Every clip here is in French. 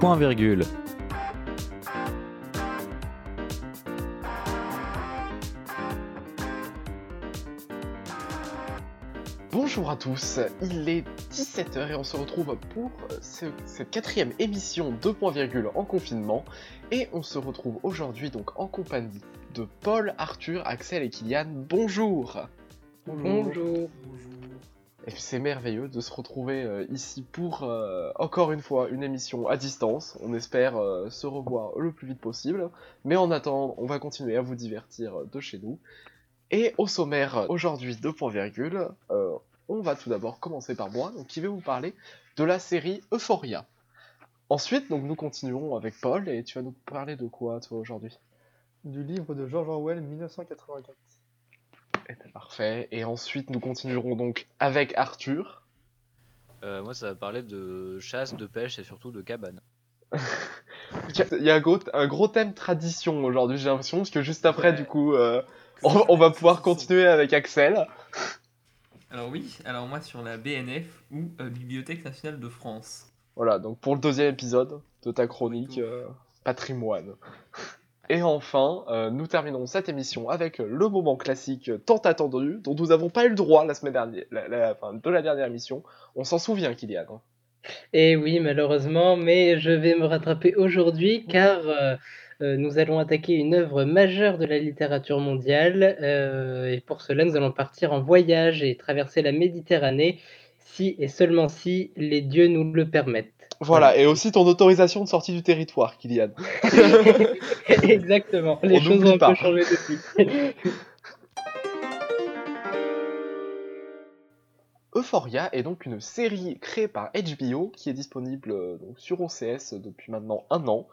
Point virgule. Bonjour à tous, il est 17h et on se retrouve pour ce- cette quatrième émission de Point Virgule en confinement. Et on se retrouve aujourd'hui donc en compagnie de Paul, Arthur, Axel et Kylian. Bonjour Bonjour. Et c'est merveilleux de se retrouver euh, ici pour euh, encore une fois une émission à distance. On espère euh, se revoir le plus vite possible. Mais en attendant, on va continuer à vous divertir de chez nous. Et au sommaire aujourd'hui de Point Virgule, on va tout d'abord commencer par moi, donc, qui vais vous parler de la série Euphoria. Ensuite, donc, nous continuerons avec Paul, et tu vas nous parler de quoi toi aujourd'hui? Du livre de George Orwell 1984. Parfait. Et ensuite, nous continuerons donc avec Arthur. Euh, moi, ça va parler de chasse, de pêche et surtout de cabane. Il y a un gros, un gros thème tradition aujourd'hui, j'ai l'impression, parce que juste après, Ouais. du coup, euh, on, on va pouvoir continuer avec Axel. Alors oui, alors moi sur la BNF ou euh, Bibliothèque nationale de France. Voilà, donc pour le deuxième épisode de ta chronique euh, patrimoine. Et enfin, euh, nous terminons cette émission avec le moment classique tant attendu, dont nous n'avons pas eu le droit la semaine dernière, de la dernière émission. On s'en souvient, Kylian. hein. Et oui, malheureusement, mais je vais me rattraper aujourd'hui car euh, euh, nous allons attaquer une œuvre majeure de la littérature mondiale. et pour cela, nous allons partir en voyage et traverser la Méditerranée si et seulement si les dieux nous le permettent. Voilà, et aussi ton autorisation de sortie du territoire, Kylian. Exactement, les On choses ont un pas. peu changé depuis. Euphoria est donc une série créée par HBO qui est disponible euh, donc, sur OCS depuis maintenant un an.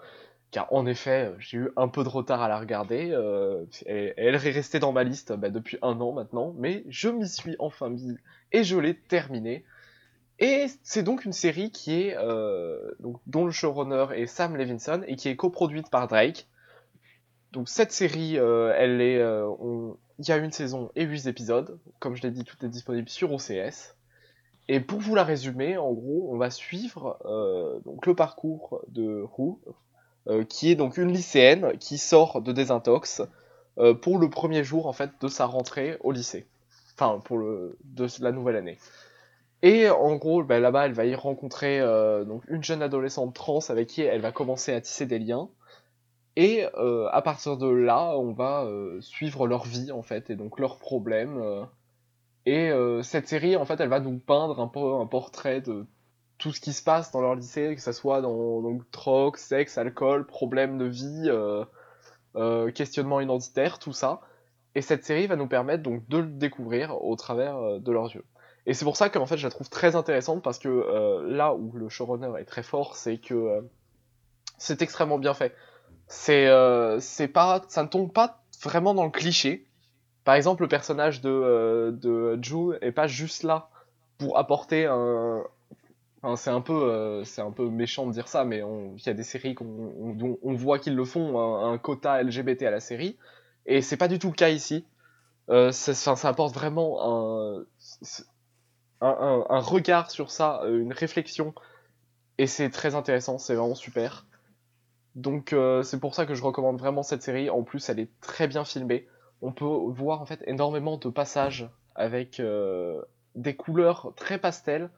Car en effet, euh, j'ai eu un peu de retard à la regarder. euh, et- elle est restée dans ma liste bah, depuis un an maintenant, mais je m'y suis enfin mis et je l'ai terminée. Et c'est donc une série qui est euh, dont le showrunner est Sam Levinson et qui est coproduite par Drake. Donc cette série, euh, elle est, euh, il y a une saison et 8 épisodes. Comme je l'ai dit, tout est disponible sur OCS. Et pour vous la résumer, en gros, on va suivre donc le parcours de Rue, qui est donc une lycéenne qui sort de désintox pour le premier jour en fait de sa rentrée au lycée. Enfin, pour la nouvelle année. Et en gros, ben, là-bas, elle va y rencontrer euh, donc une jeune adolescente trans avec qui elle va commencer à tisser des liens. Et euh, à partir de là, on va euh, suivre leur vie en fait et donc leurs problèmes. euh. et euh, cette série, en fait, elle va nous peindre un peu un portrait de tout ce qui se passe dans leur lycée, que ce soit dans donc, drogue, sexe, alcool, problèmes de vie, euh, questionnement identitaire, tout ça. Et cette série va nous permettre donc de le découvrir au travers de leurs yeux. Et c'est pour ça qu'en fait je la trouve très intéressante parce que euh, là où le showrunner est très fort, c'est que euh, c'est extrêmement bien fait. Euh, c'est pas ça ne tombe pas vraiment dans le cliché. Par exemple, le personnage de de Ju est pas juste là pour apporter un c'est un peu un peu méchant de dire ça mais il y a des séries on, dont on voit qu'ils le font un, quota LGBT à la série et c'est pas du tout le cas ici. Ça apporte vraiment un, un, regard sur ça, euh, une réflexion, et c'est très intéressant, c'est vraiment super. Donc euh, c'est pour ça que je recommande vraiment cette série. En plus, elle est très bien filmée. On peut voir en fait énormément de passages avec euh, des couleurs très pastel.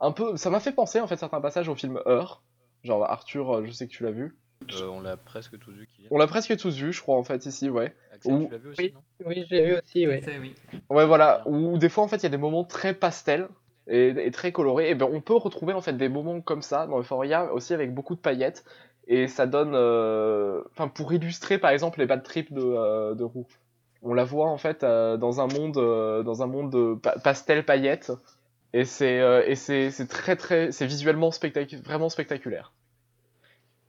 Un peu, ça m'a fait penser en fait certains passages au film Heure. Genre Arthur, je sais que tu l'as vu. Euh, on l'a presque tous vu. Kylian. On l'a presque tous vu, je crois en fait ici, ouais. Axel, Ou- tu l'as vu aussi, Oui. non? Oui, j'ai vu aussi, oui. Ça, oui. Ouais, voilà. Où des fois, en fait, il y a des moments très pastels et, et très colorés. Et ben, on peut retrouver en fait des moments comme ça dans Euphoria aussi avec beaucoup de paillettes. Et ça donne, euh, enfin, pour illustrer par exemple les bad trips de, euh, de Roux. On la voit en fait euh, dans un monde, euh, dans un monde de pa- pastel paillettes. Et c'est, euh, et c'est, c'est très très, c'est visuellement spectac- vraiment spectaculaire.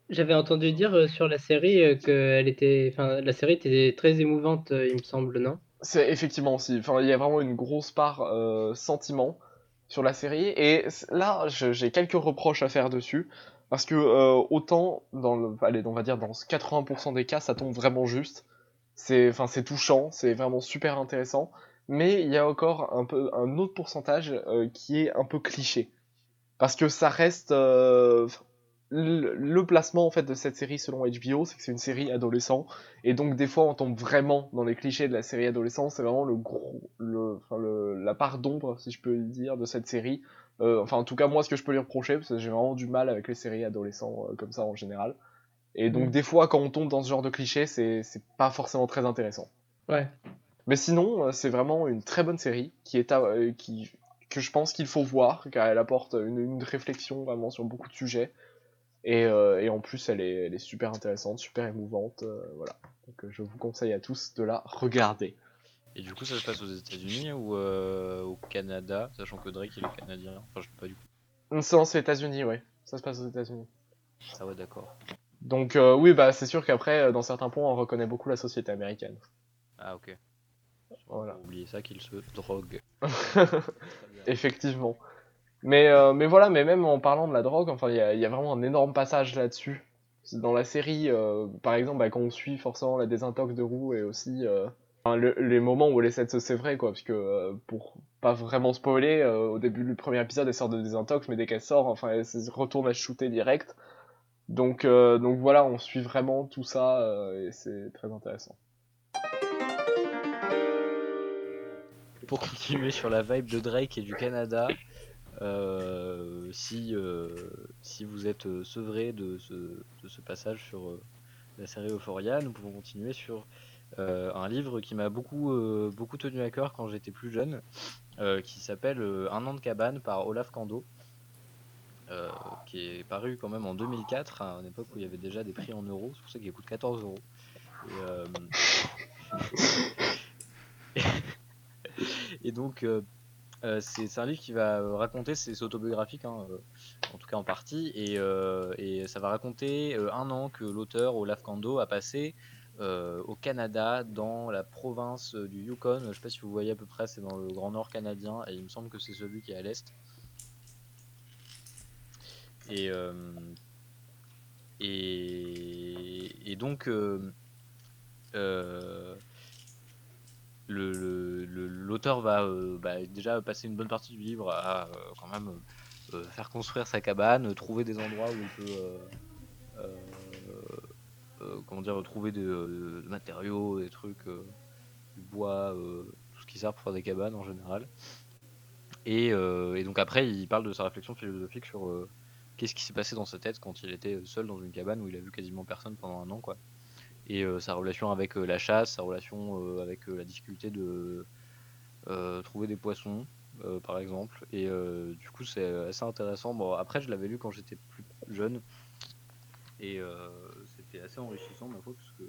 J'avais entendu dire euh, sur la série euh, que elle était, enfin, la série était très émouvante, euh, il me semble, non? C'est effectivement aussi. Enfin, il y a vraiment une grosse part sentiment sur la série. Et là, j'ai quelques reproches à faire dessus. Parce que autant, dans le, allez, on va dire dans 80% des cas, ça tombe vraiment juste. C'est, touchant, c'est vraiment super intéressant. Mais il y a encore un peu un autre pourcentage qui est un peu cliché. Parce que ça reste, le, placement en fait de cette série selon HBO, c'est que c'est une série adolescent, et donc des fois on tombe vraiment dans les clichés de la série adolescent. C'est vraiment le gros, le, enfin le, la part d'ombre, si je peux dire, de cette série. Euh, enfin, en tout cas, moi, ce que je peux lui reprocher, parce que j'ai vraiment du mal avec les séries adolescents euh, comme ça en général. Et donc, Mm. des fois, quand on tombe dans ce genre de clichés, c'est c'est pas forcément très intéressant. Ouais. Mais sinon, euh, c'est vraiment une très bonne série qui est à- euh, qui que je pense qu'il faut voir car elle apporte une, une réflexion vraiment sur beaucoup de sujets et, euh, et en plus elle est, elle est super intéressante, super émouvante, euh, voilà. Donc euh, je vous conseille à tous de la regarder. Et du coup, ça se passe aux États-Unis ou au Canada, sachant que Drake il est canadien? Enfin, je sais pas du coup. Non, c'est aux États-Unis, ouais. Ça se passe aux États-Unis. Ah ouais, d'accord. Donc oui, bah c'est sûr qu'après, dans certains points, on reconnaît beaucoup la société américaine. Ah ok. Voilà. Oubliez ça qu'il se drogue. Effectivement. Mais, euh, mais voilà, mais même en parlant de la drogue, enfin, il y a, vraiment un énorme passage là-dessus. Dans la série, euh, par exemple, bah, quand on suit forcément la désintox de Roux et aussi euh, les moments où elle essaie de se sévrer, quoi, parce que pour pas vraiment spoiler, au début du premier épisode, elle sort de désintox, mais dès qu'elle sort, enfin, elle se retourne à shooter direct. Donc, donc voilà, on suit vraiment tout ça et c'est très intéressant. Pour continuer sur la vibe de Drake et du Canada, euh, si, euh, si vous êtes euh, sevré de ce, de ce passage sur la série Euphoria, nous pouvons continuer sur un livre qui m'a beaucoup, beaucoup tenu à cœur quand j'étais plus jeune, qui s'appelle Un an de cabane par Olaf Kando. qui est paru quand même en 2004, à une époque où il y avait déjà des prix en euros, c'est pour ça qu'il coûte 14 euros. Et, et donc, euh, c'est un livre qui va raconter, c'est autobiographique, hein, euh, en tout cas en partie, et, euh, ça va raconter un an que l'auteur Olaf Kando a passé au Canada, dans la province du Yukon. Je sais pas si vous voyez à peu près, c'est dans le Grand Nord canadien, et il me semble que c'est celui qui est à l'est. Et, donc, le- l'auteur va euh, bah, déjà passer une bonne partie du livre à euh, quand même euh, faire construire sa cabane, trouver des endroits où il peut comment dire, trouver des, matériaux, des trucs, du bois, tout ce qui sert pour faire des cabanes en général. Et, donc après, il parle de sa réflexion philosophique sur qu'est-ce qui s'est passé dans sa tête quand il était seul dans une cabane où il a vu quasiment personne pendant un an, quoi et sa relation avec la chasse, sa relation avec la difficulté de trouver des poissons, euh, par exemple. Et euh, du coup, c'est assez intéressant. Bon, après, je l'avais lu quand j'étais plus jeune, et euh, c'était assez enrichissant, ma foi, parce que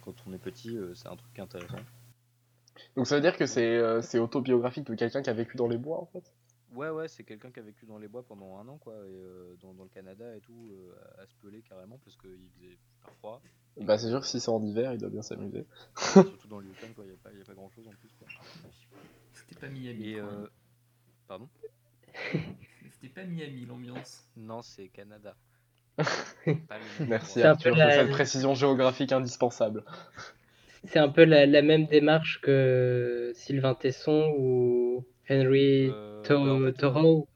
quand on est petit, euh, c'est un truc intéressant. Donc ça veut dire que euh, c'est autobiographique de quelqu'un qui a vécu dans les bois, en fait? Ouais, ouais, c'est quelqu'un qui a vécu dans les bois pendant un an, quoi, et euh, dans, dans le Canada et tout, euh, à se peler carrément, parce qu'il faisait super froid. Bah c'est sûr que si c'est en hiver, il doit bien s'amuser. Surtout dans le Yukon, quoi, il n'y a, pas- y a pas grand chose en plus, quoi. C'était pas Miami. Et euh, pardon? C'était pas Miami l'ambiance. Non, c'est Canada. Merci Arthur pour la- cette précision géographique indispensable. C'est un peu la, la même démarche que Sylvain Tesson ou Henry Euh, To- en fait, Thoreau.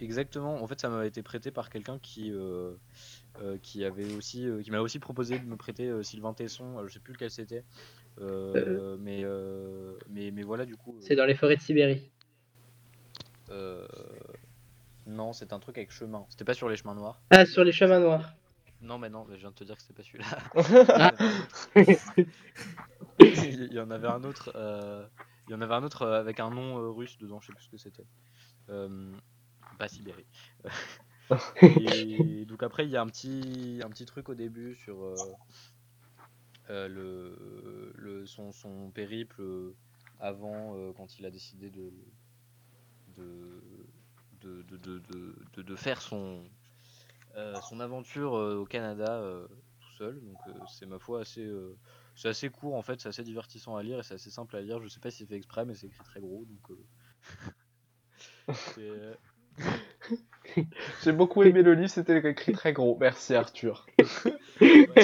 Exactement. En fait, ça m'a été prêté par quelqu'un qui euh, euh, qui avait aussi euh, qui m'a aussi proposé de me prêter euh, Sylvain Tesson. euh, je sais plus lequel c'était. Euh, mais, euh, mais mais voilà du coup. C'est dans les forêts de Sibérie. euh, non, c'est un truc avec chemin. C'était pas sur les chemins noirs. Ah, sur les chemins noirs. Non, mais non, je viens de te dire que c'était pas celui-là. Il y en avait un autre. Il y en avait un autre euh, avec un nom euh, russe dedans. Je sais plus ce que c'était. Euh, pas Sibérie. Et donc après, il y a un petit, un petit truc au début sur euh, euh, le, le, son, son périple avant, euh, quand il a décidé de, de, de, de, de, faire son, son aventure au Canada tout seul. Donc c'est ma foi assez, c'est assez court en fait, c'est assez divertissant à lire et c'est assez simple à lire. Je sais pas si c'est fait exprès, mais c'est écrit très gros. Donc euh, euh, J'ai beaucoup aimé le livre, c'était écrit très gros. Merci Arthur. Ouais,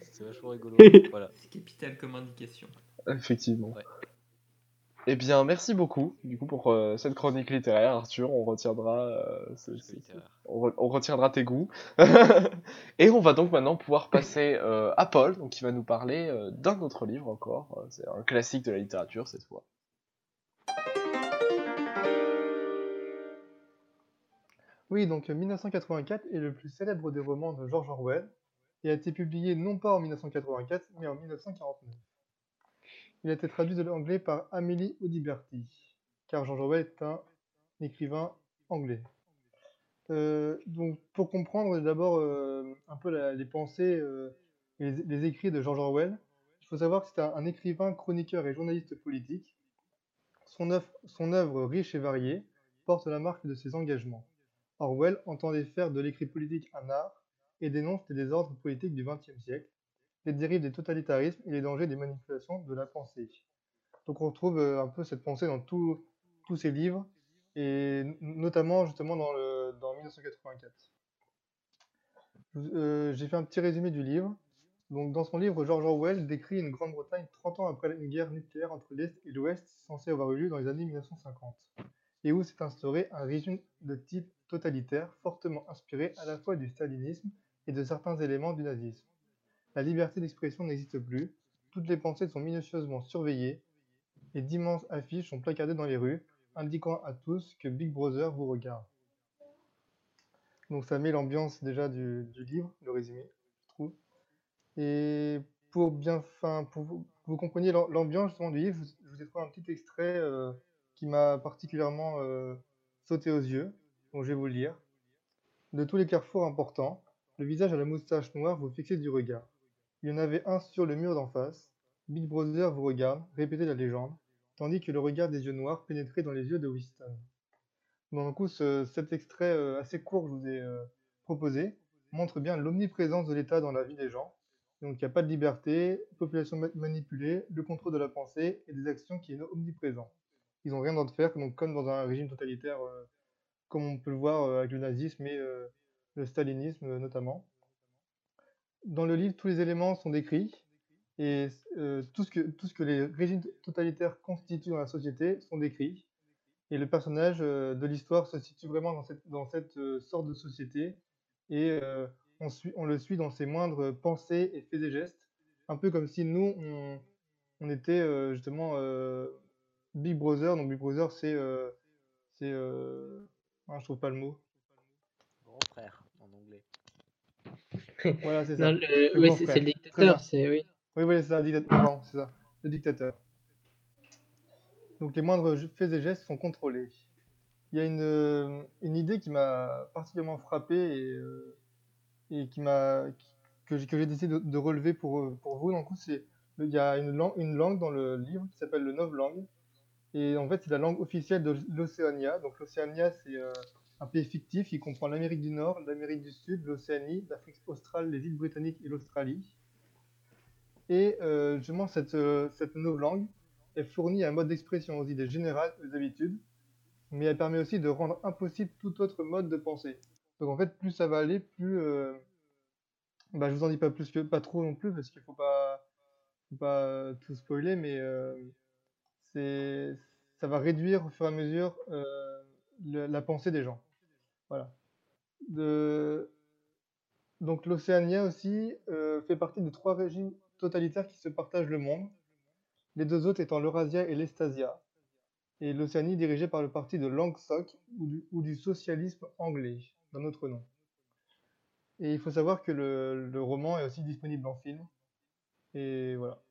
c'était vachement rigolo. Voilà. C'est capital comme indication. Effectivement. Eh bien, merci beaucoup, du coup, pour euh, cette chronique littéraire, Arthur. On retiendra, euh, ce- on, re- on retiendra tes goûts. Et on va donc maintenant pouvoir passer euh, à Paul, donc qui va nous parler euh, d'un autre livre encore. C'est un classique de la littérature cette fois. Oui, donc euh, 1984 est le plus célèbre des romans de George Orwell et a été publié non pas en 1984, mais en 1949. Il a été traduit de l'anglais par Amélie Audiberti, car George Orwell est un écrivain anglais. Euh, donc, pour comprendre d'abord euh, un peu les pensées euh, et les, écrits de George Orwell, il faut savoir que c'est un, écrivain, chroniqueur et journaliste politique. Son œuvre riche et variée porte la marque de ses engagements. Orwell entendait faire de l'écrit politique un art et dénonce les désordres politiques du XXe siècle, les dérives des totalitarismes et les dangers des manipulations de la pensée. Donc on retrouve euh, un peu cette pensée dans tous ses livres, et notamment justement dans 1984. Euh, J'ai fait un petit résumé du livre. Donc, dans son livre, George Orwell décrit une Grande-Bretagne 30 ans après une guerre nucléaire entre l'Est et l'Ouest censée avoir eu lieu dans les années 1950 et où s'est instauré un régime de type totalitaire fortement inspiré à la fois du stalinisme et de certains éléments du nazisme. La liberté d'expression n'existe plus, toutes les pensées sont minutieusement surveillées et d'immenses affiches sont placardées dans les rues, indiquant à tous que Big Brother vous regarde. Donc ça met l'ambiance déjà du, livre, le résumé, je trouve. Et pour bien, enfin, pour vous, vous compreniez l'am- l'ambiance du livre, je vous- ai trouvé un petit extrait euh, qui m'a particulièrement euh, sauté aux yeux, donc je vais vous le lire. De tous les carrefours importants, le visage à la moustache noire vous fixait du regard. Il y en avait un sur le mur d'en face. Big Brother vous regarde, répétait la légende, tandis que le regard des yeux noirs pénétrait dans les yeux de Winston. Donc, du coup, ce- cet extrait euh, assez court que je vous ai euh, proposé montre bien l'omniprésence de l'État dans la vie des gens. Donc, il n'y a pas de liberté, population ma- manipulée, le contrôle de la pensée et des actions qui est omniprésent. Ils n'ont rien d'autre à faire, donc, comme dans un régime totalitaire, euh, comme on peut le voir avec le nazisme et le stalinisme notamment. Dans le livre, tous les éléments sont décrits et euh, tout, ce que, les régimes totalitaires constituent dans la société sont décrits. Et le personnage euh, de l'histoire se situe vraiment dans cette, euh, sorte de société et on, le suit dans ses moindres pensées et faits et gestes, un peu comme si nous, on, était justement Big Brother. Donc Big Brother, c'est... c'est ah, je trouve pas le mot. Grand frère. Voilà, c'est ça. Non, le- Le oui, c'est le dictateur, c'est oui. Oui, oui, c'est ça, dictateur. Non, c'est ça, le dictateur. Donc les moindres faits et gestes sont contrôlés. Il y a une, euh, une idée qui m'a particulièrement frappé et, euh, et qui m'a que j'ai décidé de, de relever pour, euh, pour vous. Donc, c'est il y a une langue, une langue dans le livre qui s'appelle le Novlangue. Et en fait, c'est la langue officielle de l'Océania. Donc l'Océania, c'est euh, un pays fictif qui comprend l'Amérique du Nord, l'Amérique du Sud, l'Océanie, l'Afrique australe, les îles britanniques et l'Australie. Et euh, justement, cette, euh, cette novlangue, elle fournit un mode d'expression aux idées générales aux habitudes, mais elle permet aussi de rendre impossible tout autre mode de pensée. Donc en fait, plus ça va aller, plus... euh, bah, je vous en dis pas plus que pas trop non plus, parce qu'il faut pas, faut pas tout spoiler, mais euh, ça va réduire au fur et à mesure euh, le- la pensée des gens. Voilà. De... Donc l'Océania aussi euh, fait partie des trois régimes totalitaires qui se partagent le monde, les deux autres étant l'Eurasia et l'Estasia, et l'Océanie dirigée par le parti de Langsock ou du, ou du socialisme anglais, d'un autre nom. Et il faut savoir que le, le roman est aussi disponible en film, et voilà.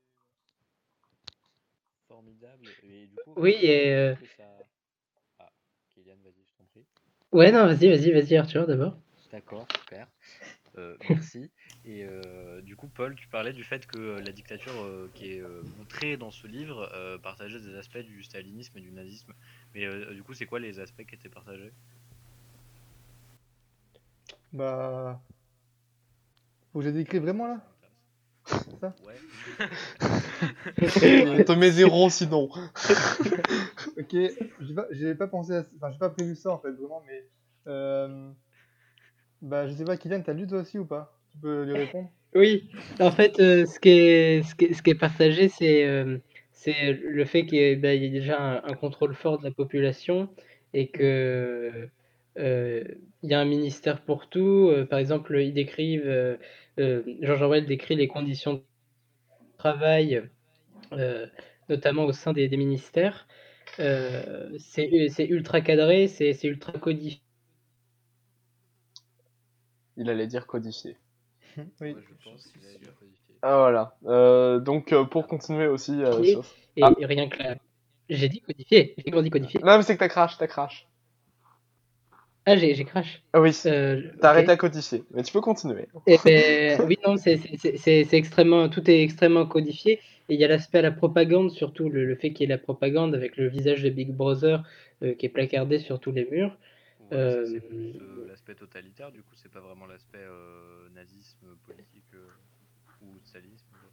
Formidable. Et du coup, Oui, et, euh, ça- Kylian, vas-y, je t'en prie. Ouais, non, vas-y, vas-y, vas-y, Arthur, d'abord. D'accord, super. Euh, merci. Et euh, du coup, Paul, tu parlais du fait que euh, la dictature euh, qui est euh, montrée dans ce livre euh, partageait des aspects du stalinisme et du nazisme. Mais euh, du coup, c'est quoi les aspects qui étaient partagés? Bah. Faut que je décris vraiment là? Ça Ouais. Te mets zéro sinon. Ok, j'ai pas, j'ai pas pensé à... Enfin, j'ai pas prévu ça en fait, vraiment, mais... Euh... Bah, je sais pas, Kylian, t'as lu toi aussi ou pas? Tu peux lui répondre? Oui, en fait, euh, ce, qui est, ce, qui est, ce qui est partagé, c'est euh, c'est le fait qu'il y ait, bah, il y ait déjà un, un contrôle fort de la population et que euh, il y a un ministère pour tout. Euh, par exemple, ils décrivent, euh, euh, George Orwell décrit les conditions de travail, euh, notamment au sein des, des ministères. Euh, c'est ultra cadré, c'est ultra codifié. Il allait dire codifié. Oui. Ouais, je pense qu'il a dû codifier. Ah voilà. Euh, donc euh, pour continuer aussi euh, Et- sur... Et, Ah. et rien que là. J'ai dit codifié. J'ai dit codifié. Non mais c'est que t'as crash, t'as crash. Ah, j'ai j'ai crash. Ah oui, Euh, t'as arrêté à codifier. Mais tu peux continuer. Eh ben, oui, non, c'est c'est- c'est- c'est extrêmement, tout est extrêmement codifié. Et il y a l'aspect à la propagande, surtout le, le fait qu'il y ait la propagande avec le visage de Big Brother euh, qui est placardé sur tous les murs. Ouais, ça, Euh, c'est plus euh, l'aspect totalitaire, du coup, c'est pas vraiment l'aspect euh, nazisme politique euh, ou stalinisme. quoi.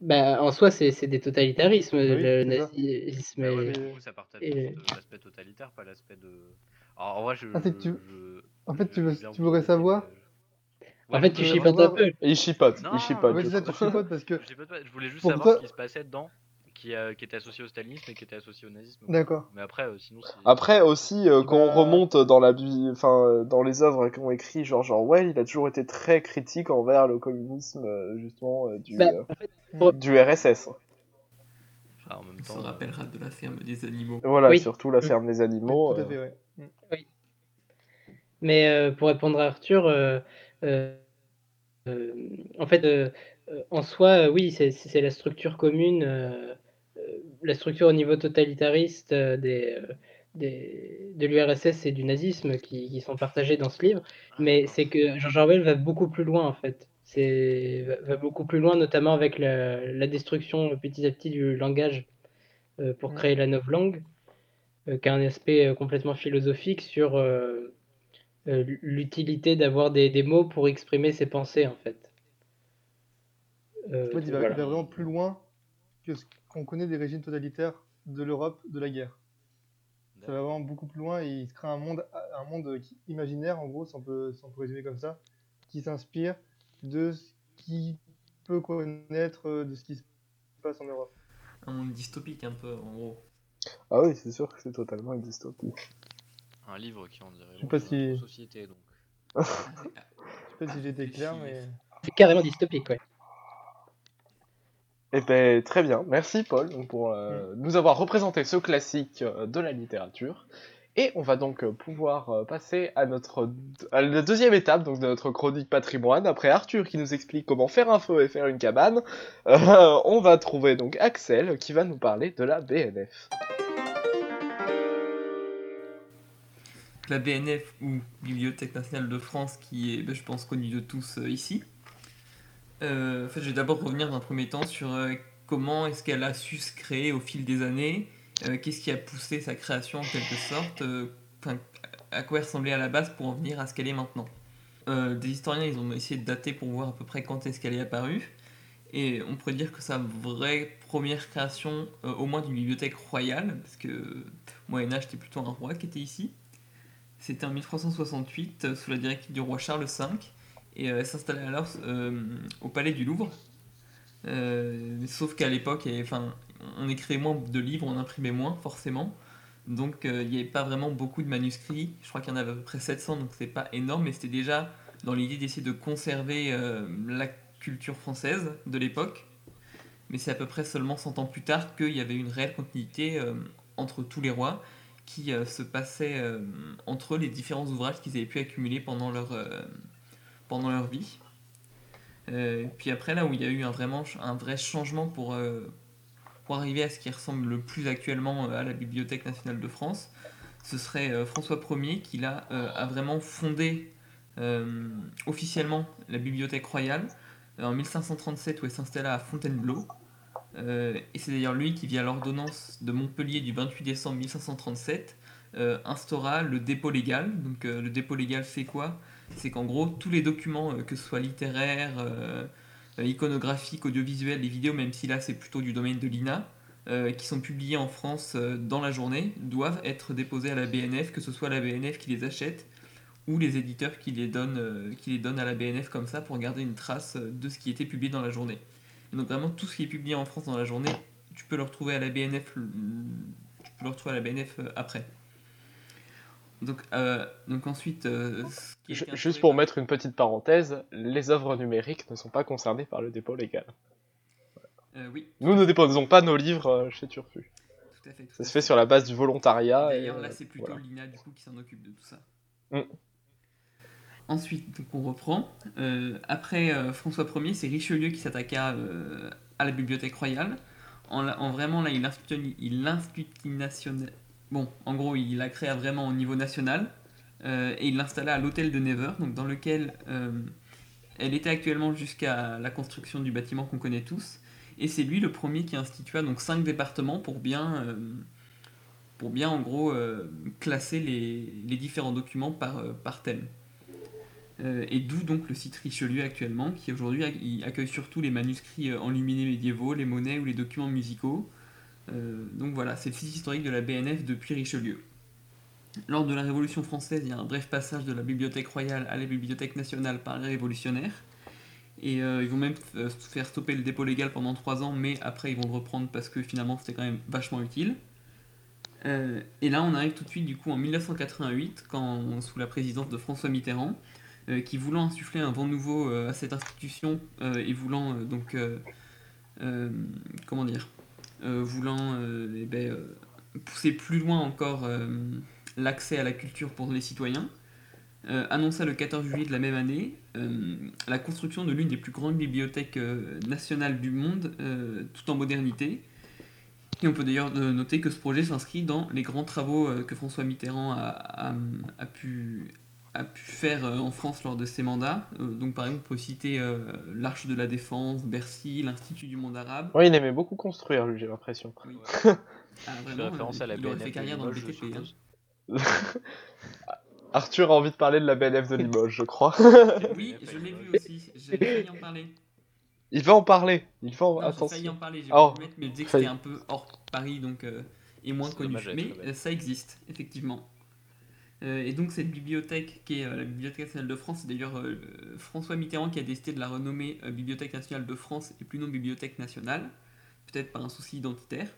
Bah, en soi, c'est c'est des totalitarismes, Oui, le c'est ça. nazisme. Bah ouais, et- mais du coup, ça partage de l'aspect totalitaire, pas l'aspect de. Alors, en vrai, je. Ah, c'est que tu- je- en fait, tu veux tu voudrais savoir En fait, tu chipotes un peu. Il chipote, Non, il chipote. Ouais, ça, tu chipotes parce que. Je chipote pas, je voulais juste Pour savoir toi- ce qui se passait dedans, qui, euh, qui était associé au stalinisme et qui était associé au nazisme. D'accord. Mais après, euh, sinon, c'est. Après aussi, euh, quand on remonte dans la, bi- enfin, dans les œuvres qu'ont écrit George Orwell, il a toujours été très critique envers le communisme, justement, euh, du, Bah, euh, en fait, pour- du RSS. Ah, en même On se temps. euh, rappellera de la ferme des animaux. Voilà, Oui. surtout la ferme des animaux. tout à euh, fait, ouais. Mm. Mais euh, pour répondre à Arthur, euh, euh, en fait, en soi, oui, c'est la structure commune, la structure au niveau totalitariste des, des, de l'URSS et du nazisme qui, qui sont partagés dans ce livre. Mais c'est que George Orwell va beaucoup plus loin, en fait. C'est va, va beaucoup plus loin, notamment avec la, la destruction petit à petit du langage pour Mm. créer la novlangue, euh, qui a un aspect euh, complètement philosophique sur euh, euh, l'utilité d'avoir des, des mots pour exprimer ses pensées, en fait. Euh, En fait, il va, voilà. il va vraiment plus loin que ce qu'on connaît des régimes totalitaires de l'Europe de la guerre. Ça va vraiment beaucoup plus loin et il se crée un monde, un monde qui- imaginaire, en gros, si on peut, si on peut résumer comme ça, qui s'inspire de ce qu'il peut connaître euh, de ce qui se passe en Europe. Un monde dystopique un peu, en gros. Ah oui, c'est sûr que c'est totalement une dystopie. Un livre qui en dirait Je sais pas si- société, donc. Je sais pas si j'étais clair, mais. C'est carrément dystopique, ouais. Eh ben, très bien, merci Paul pour euh, nous avoir représenté ce classique euh, de la littérature. Et on va donc euh, pouvoir euh, passer à notre la deuxième étape donc de notre chronique patrimoine. Après Arthur qui nous explique comment faire un feu et faire une cabane, euh, on va trouver donc Axel qui va nous parler de la BNF. La BNF ou Bibliothèque nationale de France, qui est, ben, je pense, connue de tous ici. En fait, je vais d'abord revenir d'un premier temps sur comment est-ce qu'elle a su se créer au fil des années, euh, qu'est-ce qui a poussé sa création en quelque sorte, euh, à quoi elle ressemblait à la base pour en venir à ce qu'elle est maintenant. Euh, des historiens, ils ont essayé de dater pour voir à peu près quand est-ce qu'elle est apparue. Et on pourrait dire que sa vraie première création, au moins d'une bibliothèque royale, parce que euh, Moyen-Âge, c'était plutôt un roi qui était ici. C'était en 1368, euh, sous la directive du roi Charles V, et elle s'installait alors au palais du Louvre. Sauf qu'à l'époque, enfin, on écrivait moins de livres, on imprimait moins, forcément. Donc euh, il n'y avait pas vraiment beaucoup de manuscrits. Je crois qu'il y en avait à peu près 700, donc c'est pas énorme, mais c'était déjà dans l'idée d'essayer de conserver euh, la culture française de l'époque. Mais c'est à peu près seulement 100 ans plus tard qu'il y avait une réelle continuité euh, entre tous les rois qui se passaient euh, entre les différents ouvrages qu'ils avaient pu accumuler pendant leur, pendant leur vie. Puis après, là où il y a eu un, vraiment, un vrai changement pour, pour arriver à ce qui ressemble le plus actuellement euh, à la Bibliothèque nationale de France, ce serait euh, François Ier qui euh, a vraiment fondé officiellement la Bibliothèque royale en 1537 où elle s'installa à Fontainebleau. Et c'est d'ailleurs lui qui, via l'ordonnance de Montpellier du 28 décembre 1537, euh, instaura le dépôt légal. Donc le dépôt légal, c'est quoi? C'est qu'en gros, tous les documents, que ce soit littéraires, iconographiques, audiovisuels, les vidéos, même si là c'est plutôt du domaine de l'INA, euh, qui sont publiés en France euh, dans la journée, doivent être déposés à la BNF, que ce soit la BNF qui les achète ou les éditeurs qui les donnent, euh, qui les donnent à la BNF comme ça pour garder une trace euh, de ce qui était publié dans la journée. Donc vraiment tout ce qui est publié en France dans la journée, tu peux le retrouver à la BNF, tu peux le retrouver à la BNF euh, après. Donc, euh, donc ensuite, euh, Juste pour mettre une petite parenthèse, les œuvres numériques ne sont pas concernées par le dépôt légal. Euh, oui, Nous ne déposons pas nos livres chez Turfu. tout à fait. tout Ça se fait sur la base du volontariat. et, D'ailleurs, là, c'est plutôt voilà. Lina du coup qui s'en occupe de tout ça. Mm. Ensuite, donc on reprend. Après François Ier, c'est Richelieu qui s'attaqua à la Bibliothèque royale. En, en vraiment, là, il institutionnalise. Il Bon, en gros, il la créa vraiment au niveau national. euh, et il l'installa à l'hôtel de Nevers, donc dans lequel euh, elle était actuellement jusqu'à la construction du bâtiment qu'on connaît tous. Et c'est lui le premier qui institua donc cinq départements pour bien, euh, pour bien en gros classer les, différents documents par, par thème. Et d'où donc le site Richelieu actuellement, qui aujourd'hui ac- il accueille surtout les manuscrits enluminés médiévaux, les monnaies ou les documents musicaux. Euh, donc voilà, c'est le site historique de la BNF depuis Richelieu. Lors de la Révolution française, il y a un bref passage de la Bibliothèque royale à la Bibliothèque nationale par les révolutionnaires. Et euh, ils vont même euh, faire stopper le dépôt légal pendant trois ans, mais après ils vont le reprendre parce que finalement c'était quand même vachement utile. Et là on arrive tout de suite du coup en 1988, quand, sous la présidence de François Mitterrand, qui voulant insuffler un vent nouveau à cette institution et voulant donc comment dire voulant euh, eh ben, euh, pousser plus loin encore euh, l'accès à la culture pour les citoyens, euh, annonça le 14 juillet de la même année euh, la construction de l'une des plus grandes bibliothèques euh, nationales du monde, euh, tout en modernité. Et on peut d'ailleurs euh, noter que ce projet s'inscrit dans les grands travaux euh, que François Mitterrand a pu, a pu faire euh, en France lors de ses mandats. Euh, donc par exemple, on peut citer euh, l'Arche de la Défense, Bercy, l'Institut du monde arabe. Ouais, il aimait beaucoup construire, lui, j'ai l'impression. Oui. Ah, vraiment, référence euh, à la il aurait BNF fait carrière dans le BTP. hein. Arthur a envie de parler de la BNF de Limoges, je crois. Oui, je l'ai vu aussi. J'ai failli en parler. il va en parler. Il va en... Non, j'ai Attention. failli en parler, j'ai Oh, mettre, mais je disais que c'était un peu hors Paris donc, euh, et moins connu. Mais ça existe, effectivement. Euh, et donc cette bibliothèque, qui est euh, la Bibliothèque nationale de France, c'est d'ailleurs euh, François Mitterrand qui a décidé de la renommer Bibliothèque nationale de France et plus non Bibliothèque nationale, peut-être par un souci identitaire.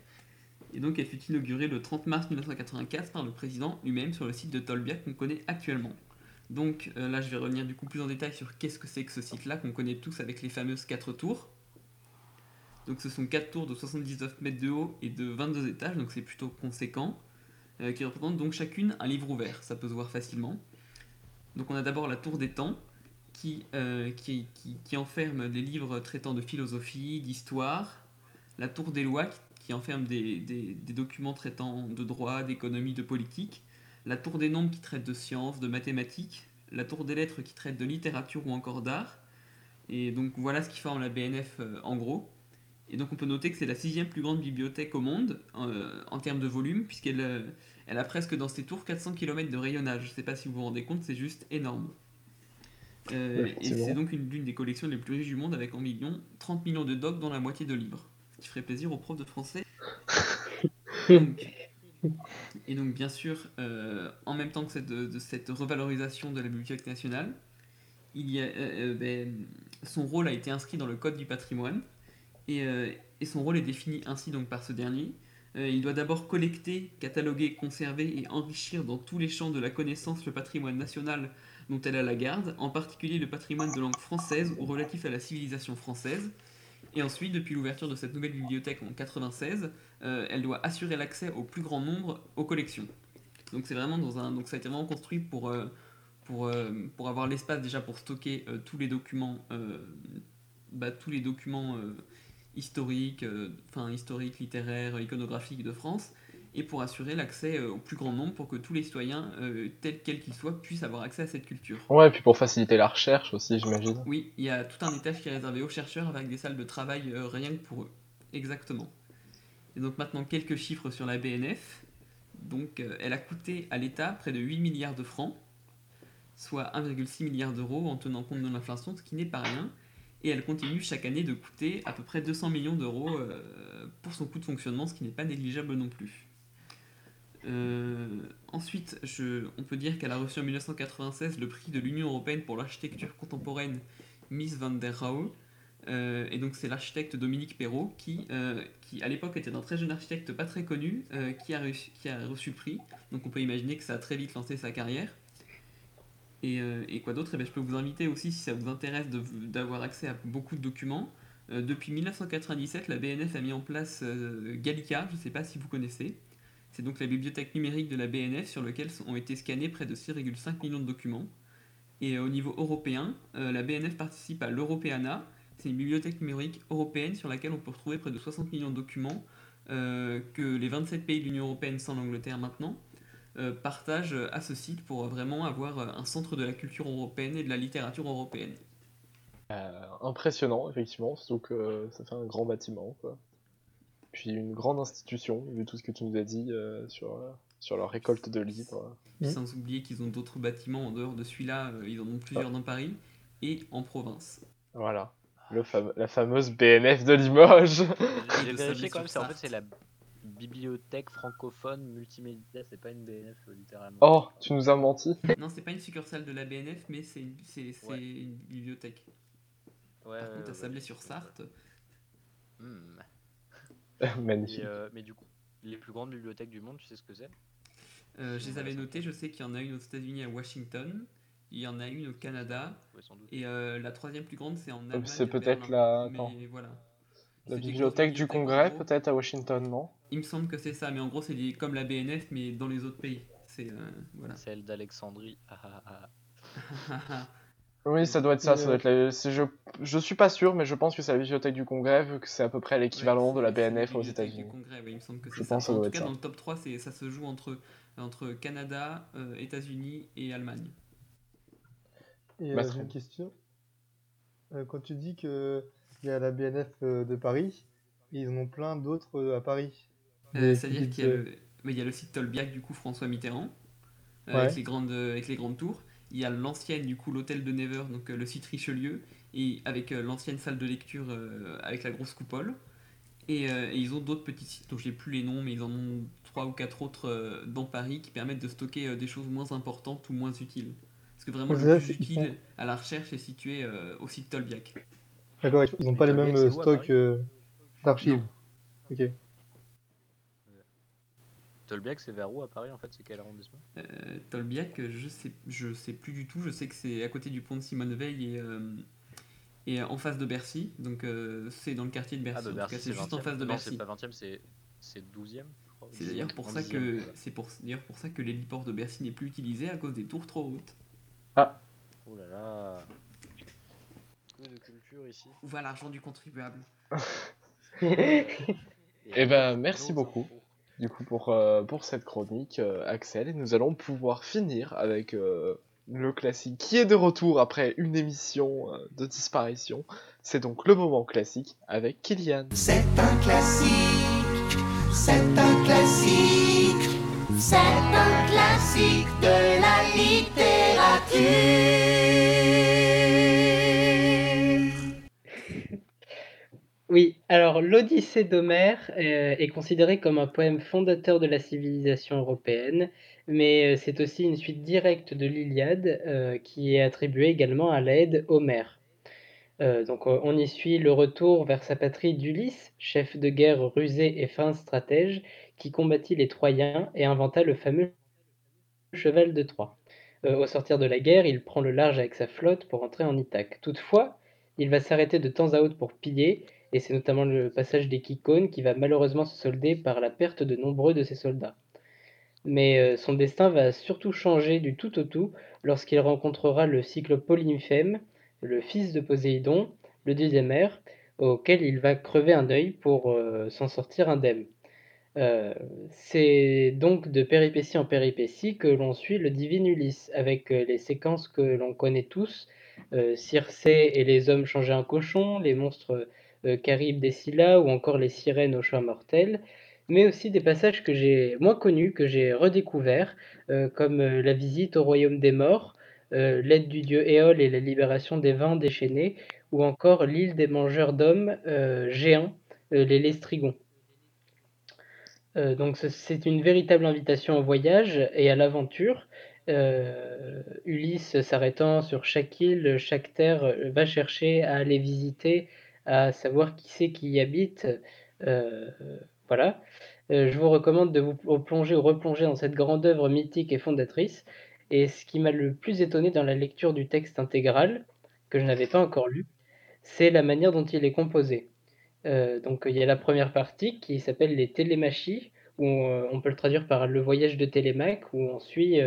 Et donc elle fut inaugurée le 30 mars 1984 par le président lui-même sur le site de Tolbiac qu'on connaît actuellement. Donc là je vais revenir du coup plus en détail sur qu'est-ce que c'est que ce site-là qu'on connaît tous avec les fameuses quatre tours. Donc ce sont 4 tours de 79 mètres de haut et de 22 étages, donc c'est plutôt conséquent, euh, qui représentent donc chacune un livre ouvert, ça peut se voir facilement. Donc on a d'abord la tour des temps, qui, euh, qui, qui, enferme des livres traitant de philosophie, d'histoire, la tour des lois, qui, enferme des, des- des documents traitant de droit, d'économie, de politique, la tour des nombres qui traite de sciences, de mathématiques, la tour des lettres qui traite de littérature ou encore d'art. Et donc voilà ce qui forme la BNF euh, en gros. Et donc on peut noter que c'est la sixième plus grande bibliothèque au monde euh, en termes de volume, puisqu'elle euh, elle a presque dans ses tours 400 km de rayonnage. Je ne sais pas si vous vous rendez compte, c'est juste énorme. Euh, Ouais, et c'est donc une l'une des collections les plus riches du monde avec en millions 30 millions de docs dans la moitié de livres. Ce qui ferait plaisir aux profs de français. Donc, et donc bien sûr, en même temps que cette, de, cette revalorisation de la Bibliothèque nationale, il y a, ben, son rôle a été inscrit dans le Code du patrimoine et, euh, et son rôle est défini ainsi donc par ce dernier. Euh, il doit d'abord collecter, cataloguer, conserver et enrichir dans tous les champs de la connaissance le patrimoine national dont elle a la garde, en particulier le patrimoine de langue française ou relatif à la civilisation française. Et ensuite, depuis l'ouverture de cette nouvelle bibliothèque en 96, euh, elle doit assurer l'accès au plus grand nombre aux collections. Donc c'est vraiment dans un, donc ça a été vraiment construit pour pour, pour avoir l'espace déjà pour stocker tous les documents, bah, tous les documents historiques, euh, enfin historiques, littéraires, iconographiques de France, et pour assurer l'accès euh, au plus grand nombre pour que tous les citoyens, euh, tels quels qu'ils soient, puissent avoir accès à cette culture. Ouais, et puis pour faciliter la recherche aussi, j'imagine. Oui, il y a tout un étage qui est réservé aux chercheurs avec des salles de travail euh, rien que pour eux. Exactement. Et donc maintenant quelques chiffres sur la BNF. Donc euh, elle a coûté à l'État près de 8 milliards de francs, soit 1,6 milliard d'euros en tenant compte de l'inflation, ce qui n'est pas rien. Et elle continue chaque année de coûter à peu près 200 millions d'euros euh, pour son coût de fonctionnement, ce qui n'est pas négligeable non plus. Euh, ensuite, on peut dire qu'elle a reçu en 1996 le prix de l'Union européenne pour l'architecture contemporaine Miss van der Rohe. Euh, et donc c'est l'architecte Dominique Perrault qui, à l'époque était un très jeune architecte pas très connu qui a reçu le prix. Donc on peut imaginer que ça a très vite lancé sa carrière. Et, euh, et quoi d'autre? Eh bien, Je peux vous inviter aussi, si ça vous intéresse, d'avoir accès à beaucoup de documents. Euh, depuis 1997, la BNF a mis en place euh, Gallica, je ne sais pas si vous connaissez. C'est donc la bibliothèque numérique de la BNF sur laquelle ont été scannés près de 6,5 millions de documents. Et au niveau européen, la BNF participe à l'Europeana. C'est une bibliothèque numérique européenne sur laquelle on peut retrouver près de 60 millions de documents que les 27 pays de l'Union européenne, sans l'Angleterre maintenant, partagent à ce site pour vraiment avoir euh, un centre de la culture européenne et de la littérature européenne. Euh, impressionnant, effectivement, surtout que ça fait un grand bâtiment, quoi. Puis une grande institution, vu tout ce que tu nous as dit euh, sur, euh, sur leur récolte de livres. Mhm. Sans oublier qu'ils ont d'autres bâtiments en dehors de celui-là, euh, ils en ont plusieurs dans Paris et en province. Voilà, le fame- la fameuse BNF de Limoges. J'ai vérifié quand même, c'est en fait c'est la bibliothèque francophone multimédia, c'est pas une BNF euh, littéralement. oh, tu nous as menti. Non, c'est pas une succursale de la BNF, mais c'est une, c'est- c'est Ouais. une bibliothèque. ouais, Par contre, à ouais, Sablé-sur-Sarthe, Hmm. Magnifique. Et, euh, mais du coup, les plus grandes bibliothèques du monde, tu sais ce que c'est? Euh, je les avais notées. Je sais qu'il y en a une aux États-Unis à Washington, il y en a une au Canada, Ouais, sans doute. et euh, la troisième plus grande, c'est en Allemagne. c'est peut-être Berlin. la- attends. Mais voilà. La bibliothèque du Congrès, peut-être à Washington, non? Il me semble que c'est ça, mais en gros, c'est comme la BNF, mais dans les autres pays. C'est euh, voilà. Celle d'Alexandrie. Ah, ah, ah. Oui, ça doit être ça. Ça doit être la- je... je suis pas sûr, mais je pense que c'est la bibliothèque du Congrès, vu que c'est à peu près l'équivalent Ouais, de la BNF aux bibliothèque du États-Unis. Congrès, ouais, il me semble que Je c'est ça. pense que ça en doit tout cas, ça. dans le top 3, c'est- ça se joue entre, entre Canada, euh, États-Unis et Allemagne. Et euh, j'ai une question. Euh, quand tu dis qu'il y a la BNF euh, de Paris, ils en ont plein d'autres euh, à Paris. Euh, C'est-à-dire petites, qu'il y, a euh, le- il y a le site Tolbiac, du coup, François Mitterrand, euh, Ouais. avec, les grandes, euh, avec les grandes tours. Il y a l'ancienne, du coup, l'hôtel de Never, donc euh, le site Richelieu, et avec euh, l'ancienne salle de lecture euh, avec la grosse coupole. Et, euh, et ils ont d'autres petits sites dont je n'ai plus les noms, mais ils en ont trois ou quatre autres euh, dans Paris qui permettent de stocker euh, des choses moins importantes ou moins utiles. Parce que vraiment, le plus utile à la recherche est situé euh, au site Tolbiac. D'accord, ils n'ont pas les Tolbiac, mêmes c'est euh, stocks Paris euh, d'archives. Ok. Tolbiac, c'est vers où à Paris en fait? C'est quel arrondissement? Euh, Tolbiac, euh, je sais, je sais plus du tout. Je sais que c'est à côté du pont de Simone Veil et, euh, et en face de Bercy. Donc euh, c'est dans le quartier de Bercy. Ah, de En tout Bercy, c'est juste en 20e. face de Non, Bercy. c'est pas 20ème, c'est c'est 12ème, je crois. C'est d'ailleurs pour ça 11e, que voilà. c'est pour d'ailleurs pour ça que l'héliport de Bercy n'est plus utilisé à cause des tours trop hautes. Oh là là Culture ici. Où va l'argent du contribuable Eh ben, merci beaucoup. Du coup, pour, euh, pour cette chronique, euh, Axel, et nous allons pouvoir finir avec euh, le classique qui est de retour après une émission euh, de disparition. C'est donc le moment classique avec Kylian. C'est un classique, c'est un classique, c'est un classique de la littérature. Oui, alors l'Odyssée d'Homère euh, est considérée comme un poème fondateur de la civilisation européenne, mais euh, c'est aussi une suite directe de l'Iliade euh, qui est attribuée également à l'aide Homère. Donc on y suit le retour vers sa patrie d'Ulysse, chef de guerre rusé et fin stratège, qui combattit les Troyens et inventa le fameux cheval de Troie. Au sortir de la guerre, il prend le large avec sa flotte pour entrer en Ithaque. Toutefois, il va s'arrêter de temps à autre pour piller, et c'est notamment le passage des Kikones qui va malheureusement se solder par la perte de nombreux de ses soldats. Mais euh, son destin va surtout changer du tout au tout lorsqu'il rencontrera le cyclope Polyphème, le fils de Poséidon, le des mers, auquel il va crever un œil pour euh, s'en sortir indemne. Euh, c'est donc de péripétie en péripétie que l'on suit le divin Ulysse, avec les séquences que l'on connaît tous, euh, Circé et les hommes changer un cochon, les monstres euh, caribes des Scylla ou encore les sirènes aux choix mortels, mais aussi des passages que j'ai moins connus, que j'ai redécouverts, euh, comme euh, la visite au royaume des morts, euh, l'aide du dieu Éole et la libération des vins déchaînés, ou encore l'île des mangeurs d'hommes géants, les Lestrigons. Donc ce- c'est une véritable invitation au voyage et à l'aventure. Ulysse s'arrêtant sur chaque île, chaque terre, va chercher à aller visiter, à savoir qui c'est qui y habite. Euh, voilà. Euh, je vous recommande de vous plonger ou replonger dans cette grande œuvre mythique et fondatrice. Et ce qui m'a le plus étonné dans la lecture du texte intégral, que je n'avais pas encore lu, c'est la manière dont il est composé. Euh, donc il y a la première partie qui s'appelle les télémachies, où on, peut le traduire par le voyage de Télémaque, où on suit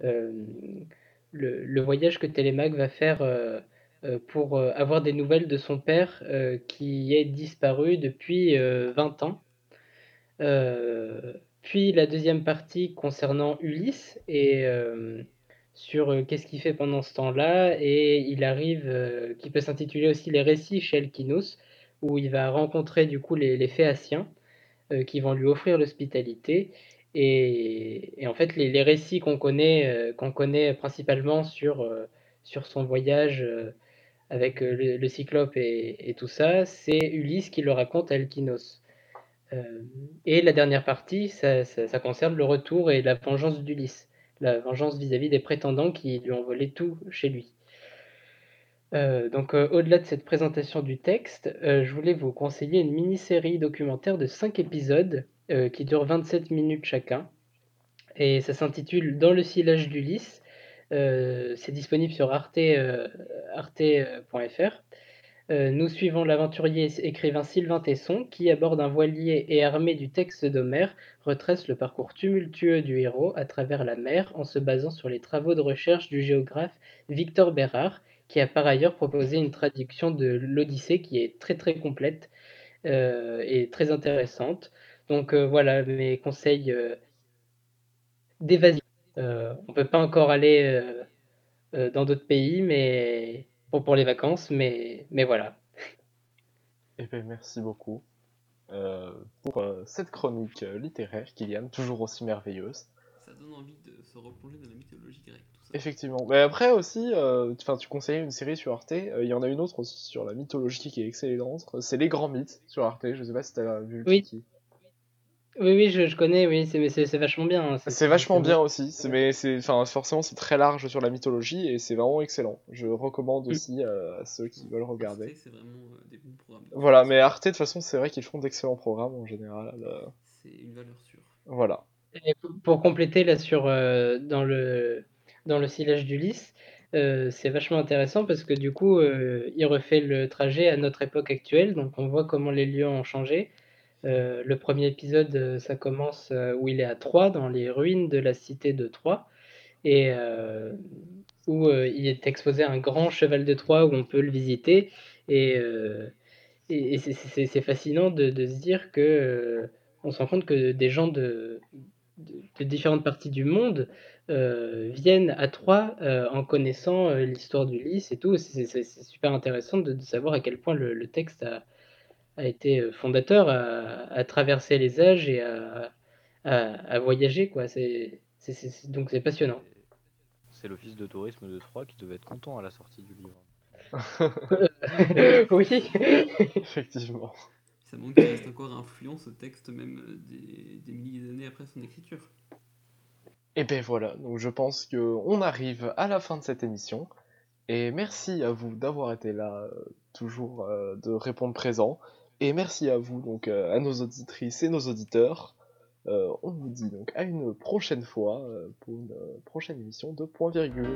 le, voyage que Télémaque va faire pour avoir des nouvelles de son père qui est disparu depuis 20 ans. puis la deuxième partie concernant Ulysse et sur qu'est-ce qu'il fait pendant ce temps-là et il arrive qui peut s'intituler aussi les récits chez Elkinos où il va rencontrer du coup les, les Phéaciens qui vont lui offrir l'hospitalité et, en fait, les, récits qu'on connaît, euh, qu'on connaît principalement sur, euh, sur son voyage euh, avec le, Cyclope et, tout ça, c'est Ulysse qui le raconte à Elkinos. et la dernière partie, ça, concerne le retour et la vengeance d'Ulysse, la vengeance vis-à-vis des prétendants qui lui ont volé tout chez lui. donc au-delà de cette présentation du texte, je voulais vous conseiller une mini-série documentaire de 5 épisodes euh, qui dure 27 minutes chacun. Et ça s'intitule Dans le sillage d'Ulysse. Euh, c'est disponible sur arte.fr. Euh, arte, nous suivons l'aventurier écrivain Sylvain Tesson qui, à bord d'un voilier et armé du texte d'Homère, retrace le parcours tumultueux du héros à travers la mer en se basant sur les travaux de recherche du géographe Victor Bérard, qui a par ailleurs proposé une traduction de l'Odyssée qui est très très complète et très intéressante. Donc euh, voilà mes conseils euh, d'évasion. Euh, on peut pas encore aller dans d'autres pays, mais pour, pour les vacances, mais, mais voilà. Eh bien, merci beaucoup pour cette chronique littéraire, Kylian, toujours aussi merveilleuse. Ça donne envie de se replonger dans la mythologie grecque. Tout ça. Effectivement. Mais après aussi, enfin, tu conseillais une série sur Arte. Il y en a une autre aussi sur la mythologie qui est excellente. C'est Les Grands Mythes sur Arte. Je sais pas si tu as vu. Oui. Oui, oui, je, je connais, oui, c'est, c'est, vachement bien. Hein, c'est vachement bien aussi, mais c'est, enfin, forcément, c'est très large sur la mythologie et c'est vraiment excellent. Je recommande mm. aussi euh, à ceux qui veulent regarder. C'est vraiment euh, des bons programmes. Voilà, mais Arte, de toute façon, c'est vrai qu'ils font d'excellents programmes en général. Euh. C'est une valeur sûre. Voilà. Et pour compléter, là, sur, dans, le, dans le sillage d'Ulysse, c'est vachement intéressant parce que du coup, il refait le trajet à notre époque actuelle, donc on voit comment les lieux ont changé. Euh, le premier épisode, euh, ça commence euh, où il est à Troyes, dans les ruines de la cité de Troyes, et où il est exposé un grand cheval de Troie où on peut le visiter. Et, c'est fascinant de, se dire que on se rend compte que des gens de, différentes parties du monde viennent à Troyes en connaissant l'histoire du lys et tout. C'est super intéressant de, savoir à quel point le, le texte a, a été euh, fondateur, à, traverser les âges et à, à, voyager. Quoi. C'est, donc c'est passionnant. C'est l'office de tourisme de Troyes qui devait être content à la sortie du livre. oui, effectivement. Ça montre qu'il reste encore influent ce texte même euh, des, des milliers d'années après son écriture. Et ben voilà, donc je pense qu'on arrive à la fin de cette émission. Et merci à vous d'avoir été là, euh, toujours de répondre présent. Et merci à vous, donc euh, à nos auditrices et nos auditeurs. Euh, on vous dit donc à une prochaine fois euh, pour une prochaine émission de Point Virgule.